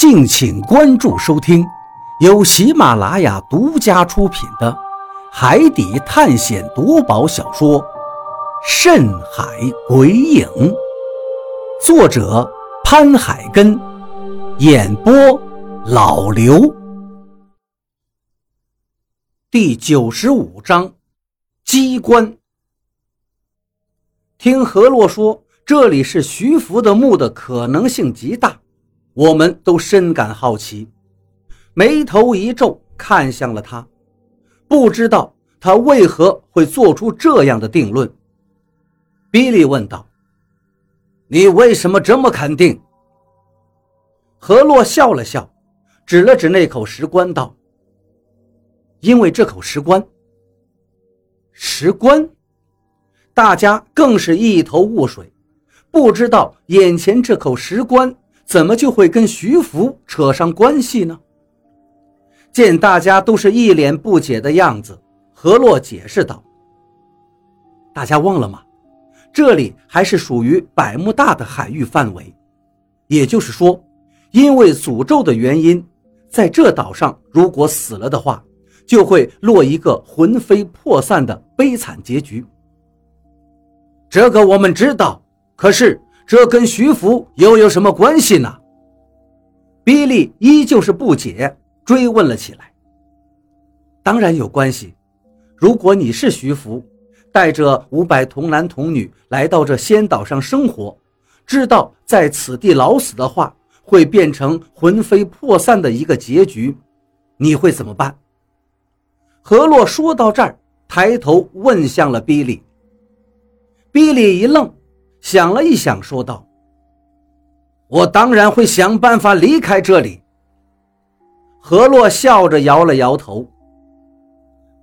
敬请关注收听，由喜马拉雅独家出品的《海底探险夺宝小说》《深海鬼影》，作者潘海根，演播老刘。第九十五章，机关。听何洛说，这里是徐福的墓的可能性极大。我们都深感好奇，眉头一皱，看向了他，不知道他为何会做出这样的定论。比利问道：“你为什么这么肯定？”何洛笑了笑，指了指那口石棺道：“因为这口石棺。”石棺，大家更是一头雾水，不知道眼前这口石棺。怎么就会跟徐福扯上关系呢？见大家都是一脸不解的样子，何洛解释道：“大家忘了吗？这里还是属于百慕大的海域范围，也就是说，因为诅咒的原因，在这岛上如果死了的话，就会落一个魂飞魄散的悲惨结局。这个我们知道，可是……”这跟徐福又有什么关系呢？比利依旧是不解，追问了起来。当然有关系。如果你是徐福，带着五百童男童女来到这仙岛上生活，知道在此地老死的话，会变成魂飞魄散的一个结局，你会怎么办？何洛说到这儿，抬头问向了比利。比利一愣。想了一想，说道：“我当然会想办法离开这里。”何洛笑着摇了摇头。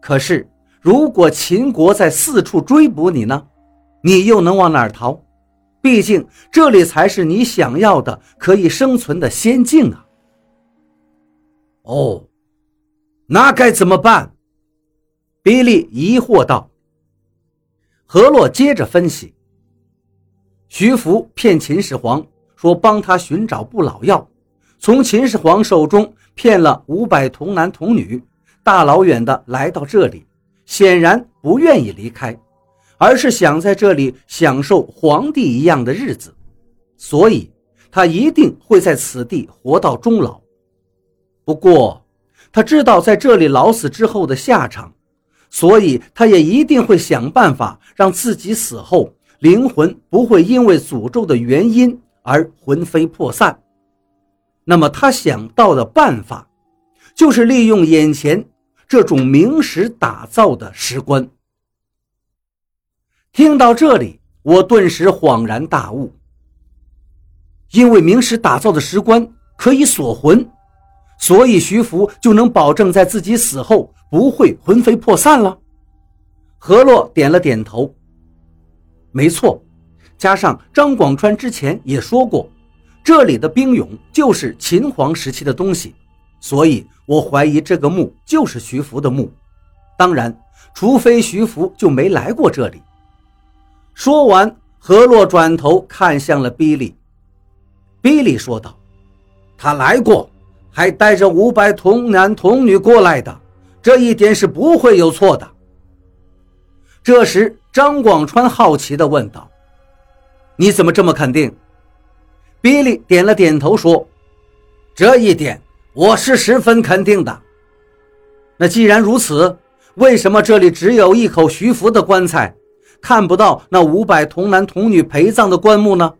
可是，如果秦国在四处追捕你呢？你又能往哪儿逃？毕竟这里才是你想要的可以生存的仙境啊！哦，那该怎么办？比利疑惑道。何洛接着分析。徐福骗秦始皇说帮他寻找不老药，从秦始皇手中骗了五百童男童女，大老远的来到这里，显然不愿意离开，而是想在这里享受皇帝一样的日子，所以他一定会在此地活到终老。不过，他知道在这里老死之后的下场，所以他也一定会想办法让自己死后。灵魂不会因为诅咒的原因而魂飞魄散，那么他想到的办法，就是利用眼前这种明石打造的石棺。听到这里，我顿时恍然大悟。因为明石打造的石棺可以锁魂，所以徐福就能保证在自己死后不会魂飞魄散了。何洛点了点头。没错，加上张广川之前也说过，这里的兵俑就是秦皇时期的东西，所以我怀疑这个墓就是徐福的墓。当然，除非徐福就没来过这里。说完，何洛转头看向了比利，比利说道：“他来过，还带着五百童男童女过来的，这一点是不会有错的。”这时。张广川好奇地问道：“你怎么这么肯定？”比利点了点头说：“这一点我是十分肯定的。”那既然如此，为什么这里只有一口徐福的棺材，看不到那五百童男童女陪葬的棺木呢？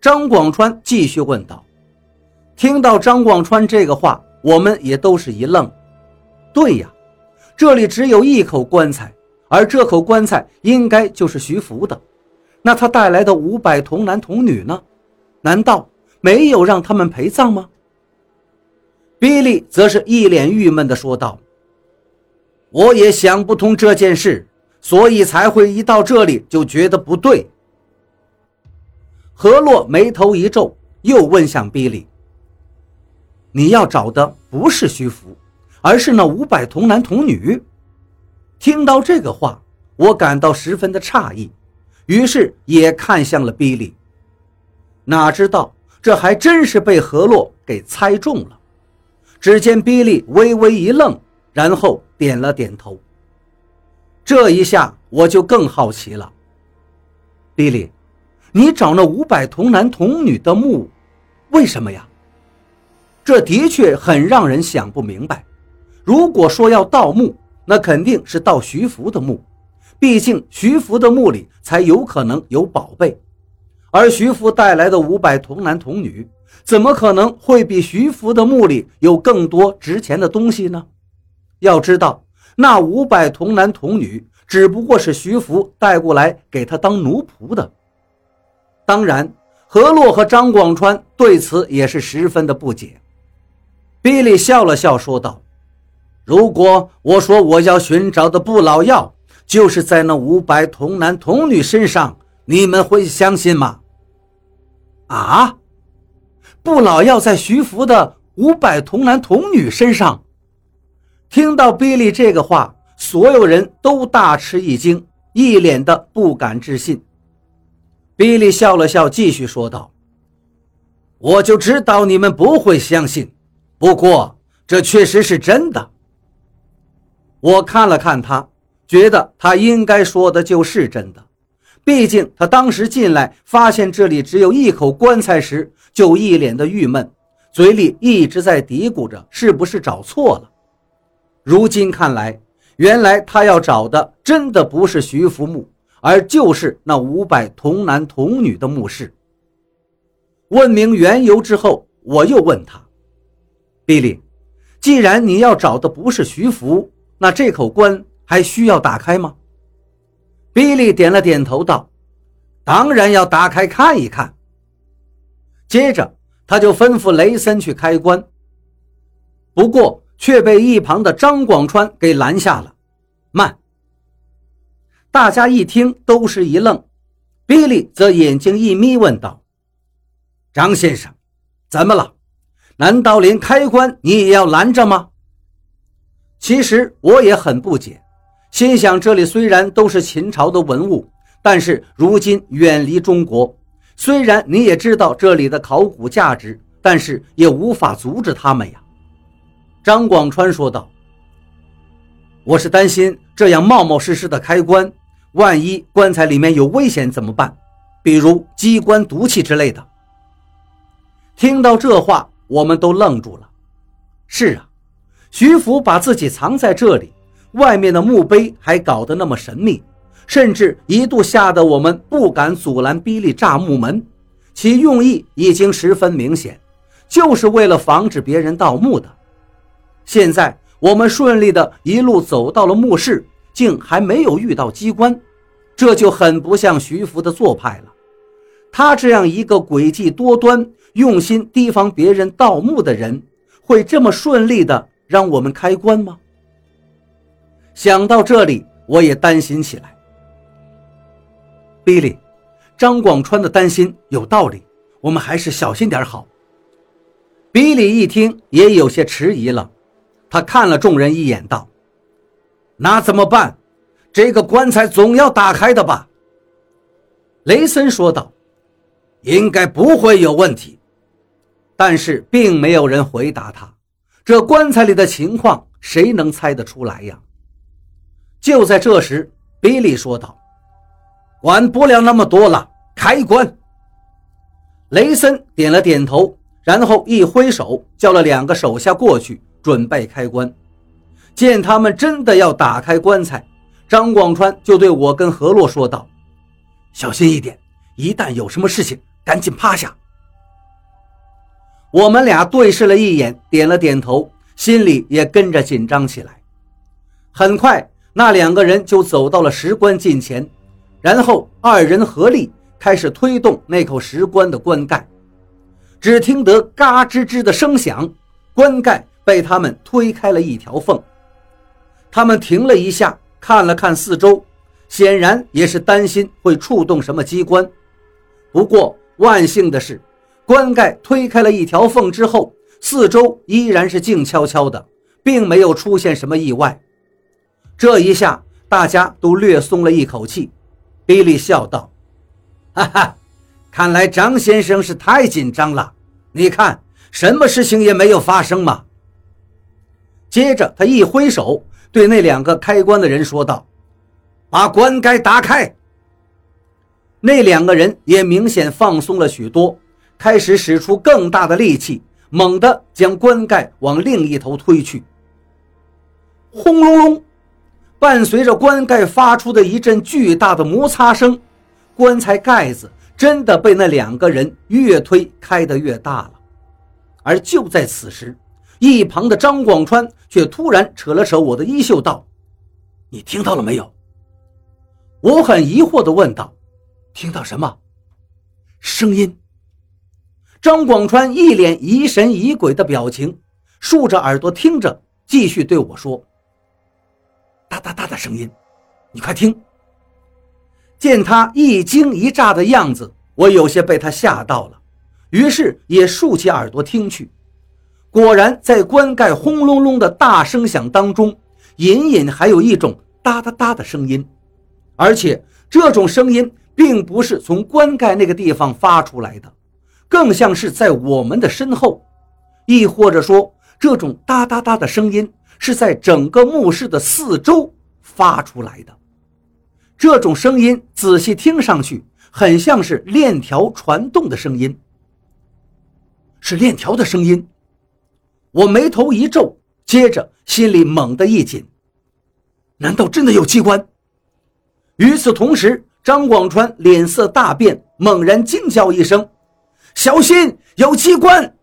张广川继续问道。听到张广川这个话，我们也都是一愣。对呀，这里只有一口棺材。而这口棺材应该就是徐福的，那他带来的五百童男童女呢？难道没有让他们陪葬吗？比利则是一脸郁闷地说道：“我也想不通这件事，所以才会一到这里就觉得不对。”何洛眉头一皱，又问向比利：“你要找的不是徐福，而是那五百童男童女？”听到这个话，我感到十分的诧异，于是也看向了比利。哪知道这还真是被何洛给猜中了。只见比利微微一愣，然后点了点头。这一下我就更好奇了，比利，你找那五百童男童女的墓，为什么呀？这的确很让人想不明白。如果说要盗墓，那肯定是盗徐福的墓，毕竟徐福的墓里才有可能有宝贝。而徐福带来的五百童男童女，怎么可能会比徐福的墓里有更多值钱的东西呢？要知道，那五百童男童女只不过是徐福带过来给他当奴仆的。当然，何洛和张广川对此也是十分的不解。比利笑了笑，说道：“如果我说我要寻找的不老药，就是在那五百童男童女身上，你们会相信吗？”啊！不老药在徐福的五百童男童女身上。听到比利这个话，所有人都大吃一惊，一脸的不敢置信。比利笑了笑，继续说道：“我就知道你们不会相信，不过这确实是真的。”我看了看他，觉得他应该说的就是真的。毕竟他当时进来发现这里只有一口棺材时，就一脸的郁闷，嘴里一直在嘀咕着是不是找错了。如今看来，原来他要找的真的不是徐福墓，而就是那五百童男童女的墓室。问明缘由之后，我又问他：“比利，既然你要找的不是徐福，那这口棺还需要打开吗？”比利点了点头，道：“当然要打开看一看。”接着，他就吩咐雷森去开棺，不过却被一旁的张广川给拦下了。慢！大家一听都是一愣，比利则眼睛一眯，问道：“张先生，怎么了？难道连开棺你也要拦着吗？”其实我也很不解。心想，这里虽然都是秦朝的文物，但是如今远离中国。虽然你也知道这里的考古价值，但是也无法阻止他们呀。”张广川说道。“我是担心这样冒冒失失的开棺，万一棺材里面有危险怎么办？比如机关毒气之类的。”听到这话，我们都愣住了。是啊，徐福把自己藏在这里。外面的墓碑还搞得那么神秘，甚至一度吓得我们不敢阻拦比利炸墓门，其用意已经十分明显，就是为了防止别人盗墓的。现在我们顺利的一路走到了墓室，竟还没有遇到机关，这就很不像徐福的做派了。他这样一个诡计多端、用心提防别人盗墓的人，会这么顺利的让我们开棺吗？想到这里，我也担心起来。比利，张广川的担心有道理，我们还是小心点好。比利一听也有些迟疑了，他看了众人一眼，道：“那怎么办？这个棺材总要打开的吧？”雷森说道：“应该不会有问题。”但是并没有人回答他。这棺材里的情况，谁能猜得出来呀？就在这时，比利说道：“管不了那么多了，开棺。”雷森点了点头，然后一挥手，叫了两个手下过去准备开棺。见他们真的要打开棺材，张广川就对我跟何洛说道：“小心一点，一旦有什么事情，赶紧趴下。”我们俩对视了一眼，点了点头，心里也跟着紧张起来。很快。那两个人就走到了石棺近前，然后二人合力开始推动那口石棺的棺盖。只听得嘎吱吱的声响，棺盖被他们推开了一条缝。他们停了一下，看了看四周，显然也是担心会触动什么机关。不过万幸的是，棺盖推开了一条缝之后，四周依然是静悄悄的，并没有出现什么意外。这一下，大家都略松了一口气。比利笑道：“哈哈，看来张先生是太紧张了。你看，什么事情也没有发生嘛。接着，他一挥手，对那两个开关的人说道：“把棺盖打开。”那两个人也明显放松了许多，开始使出更大的力气，猛地将棺盖往另一头推去。轰隆隆，伴随着棺盖发出的一阵巨大的摩擦声，棺材盖子真的被那两个人越推开得越大了。而就在此时，一旁的张广川却突然扯了扯我的衣袖，道：“你听到了没有？”我很疑惑地问道：“听到什么声音？”张广川一脸疑神疑鬼的表情，竖着耳朵听着，继续对我说：“哒哒哒的声音，你快听。”见他一惊一乍的样子，我有些被他吓到了，于是也竖起耳朵听去。果然，在棺盖轰隆隆的大声响当中，隐隐还有一种哒哒哒的声音，而且这种声音并不是从棺盖那个地方发出来的，更像是在我们的身后，亦或者说，这种哒哒哒的声音是在整个墓室的四周发出来的。这种声音仔细听上去，很像是链条传动的声音，是链条的声音。我眉头一皱，接着心里猛地一紧，难道真的有机关？与此同时，张广川脸色大变，猛然惊叫一声：“小心，有机关！”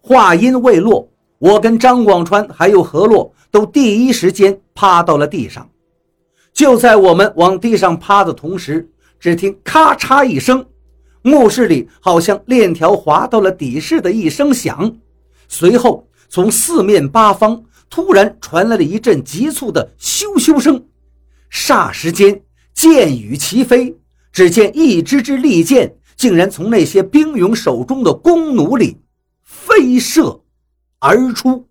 话音未落，我跟张广川还有何洛都第一时间趴到了地上。就在我们往地上趴的同时，只听咔嚓一声，墓室里好像链条滑到了底似的一声响。随后，从四面八方突然传来了一阵急促的咻咻声，霎时间，箭雨齐飞。只见一支支利箭竟然从那些兵勇手中的弓弩里飞射而出。